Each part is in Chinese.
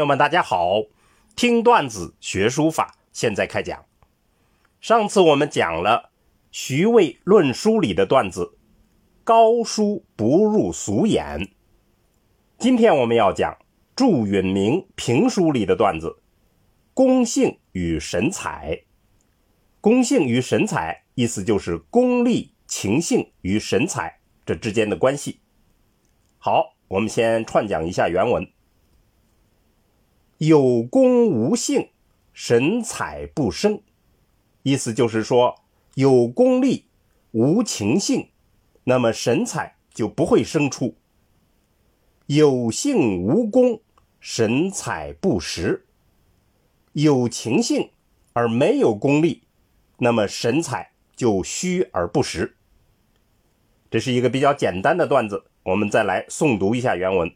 朋友们，大家好！听段子学书法，现在开讲。上次我们讲了徐渭论书里的段子“高书不入俗眼”，今天我们要讲祝允明评书里的段子“公性与神采”。公性与神采，意思就是功利、情性与神采这之间的关系。好，我们先串讲一下原文。有功无性，神采不生。意思就是说，有功力无情性，那么神采就不会生出；有性无功，神采不实。有情性而没有功力，那么神采就虚而不实。这是一个比较简单的段子，我们再来诵读一下原文。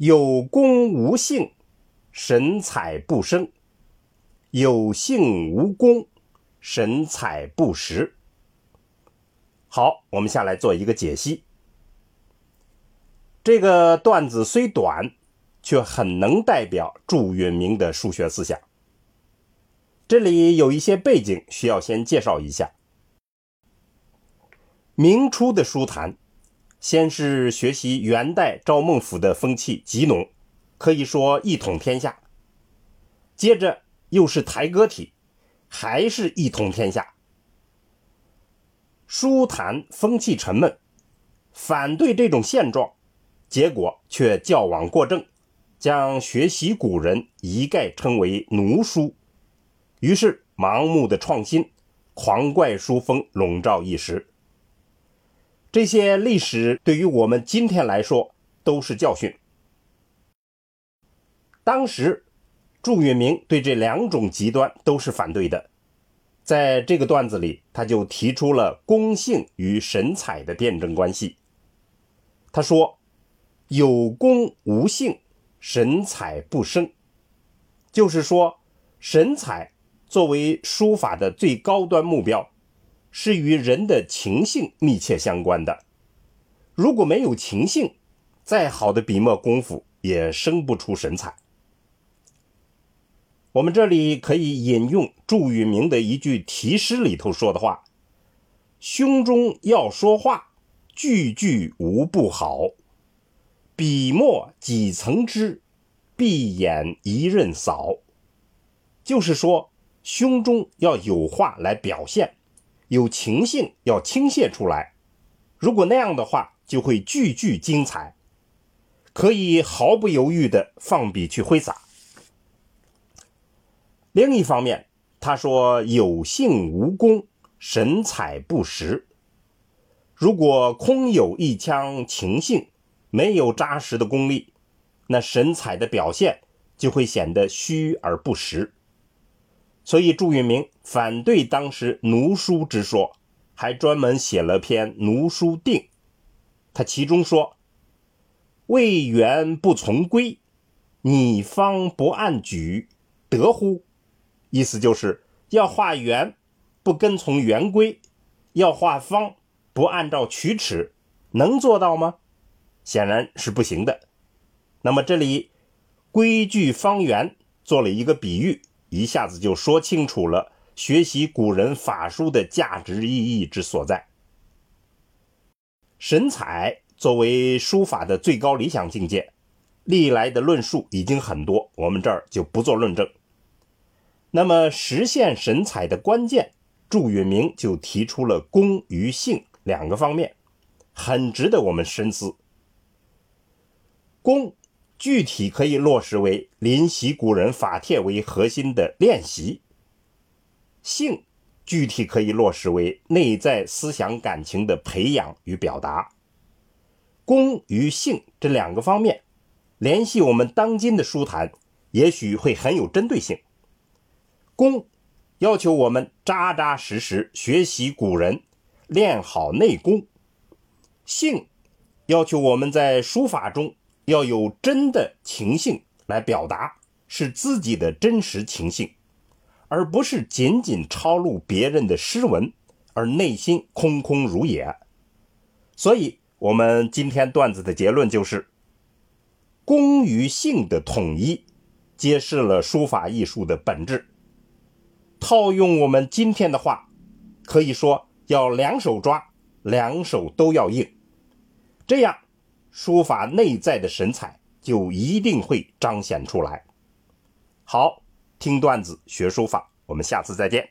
有功无性，神采不生；有性无功，神采不实。好，我们下来做一个解析。这个段子虽短，却很能代表祝允明的数学思想。这里有一些背景需要先介绍一下。明初的书坛。先是学习元代赵孟頫的风气极浓，可以说一统天下。接着又是抬歌体，还是一统天下。书坛风气沉闷，反对这种现状，结果却矫枉过正，将学习古人一概称为奴书。于是盲目的创新，狂怪书风笼罩一时。这些历史对于我们今天来说都是教训。当时，祝允明对这两种极端都是反对的。在这个段子里，他就提出了公性与神采的辩证关系。他说：“有功无性，神采不生。”就是说，神采作为书法的最高端目标。是与人的情性密切相关的。如果没有情性，再好的笔墨功夫也生不出神采。我们这里可以引用祝允明的一句题诗里头说的话：“胸中要说话，句句无不好。笔墨几层枝，闭眼一任扫。”就是说，胸中要有话来表现。有情性要倾泻出来，如果那样的话，就会句句精彩，可以毫不犹豫的放笔去挥洒。另一方面，他说有性无功，神采不实。如果空有一腔情性，没有扎实的功力，那神采的表现就会显得虚而不实。所以，祝允明反对当时奴书之说，还专门写了篇《奴书定》。他其中说：“魏元不从规，拟方不按矩，得乎？”意思就是要画圆，不跟从圆规；要画方，不按照曲尺，能做到吗？显然是不行的。那么这里规矩方圆做了一个比喻。一下子就说清楚了学习古人法书的价值意义之所在。神采作为书法的最高理想境界，历来的论述已经很多，我们这儿就不做论证。那么实现神采的关键，祝允明就提出了功与性两个方面，很值得我们深思。功。具体可以落实为临习古人法帖为核心的练习；性具体可以落实为内在思想感情的培养与表达。功与性这两个方面，联系我们当今的书坛，也许会很有针对性。功要求我们扎扎实实学习古人，练好内功；性要求我们在书法中。要有真的情性来表达，是自己的真实情性，而不是仅仅抄录别人的诗文，而内心空空如也。所以，我们今天段子的结论就是：工与性的统一，揭示了书法艺术的本质。套用我们今天的话，可以说要两手抓，两手都要硬，这样书法内在的神采就一定会彰显出来。好，听段子学书法，我们下次再见。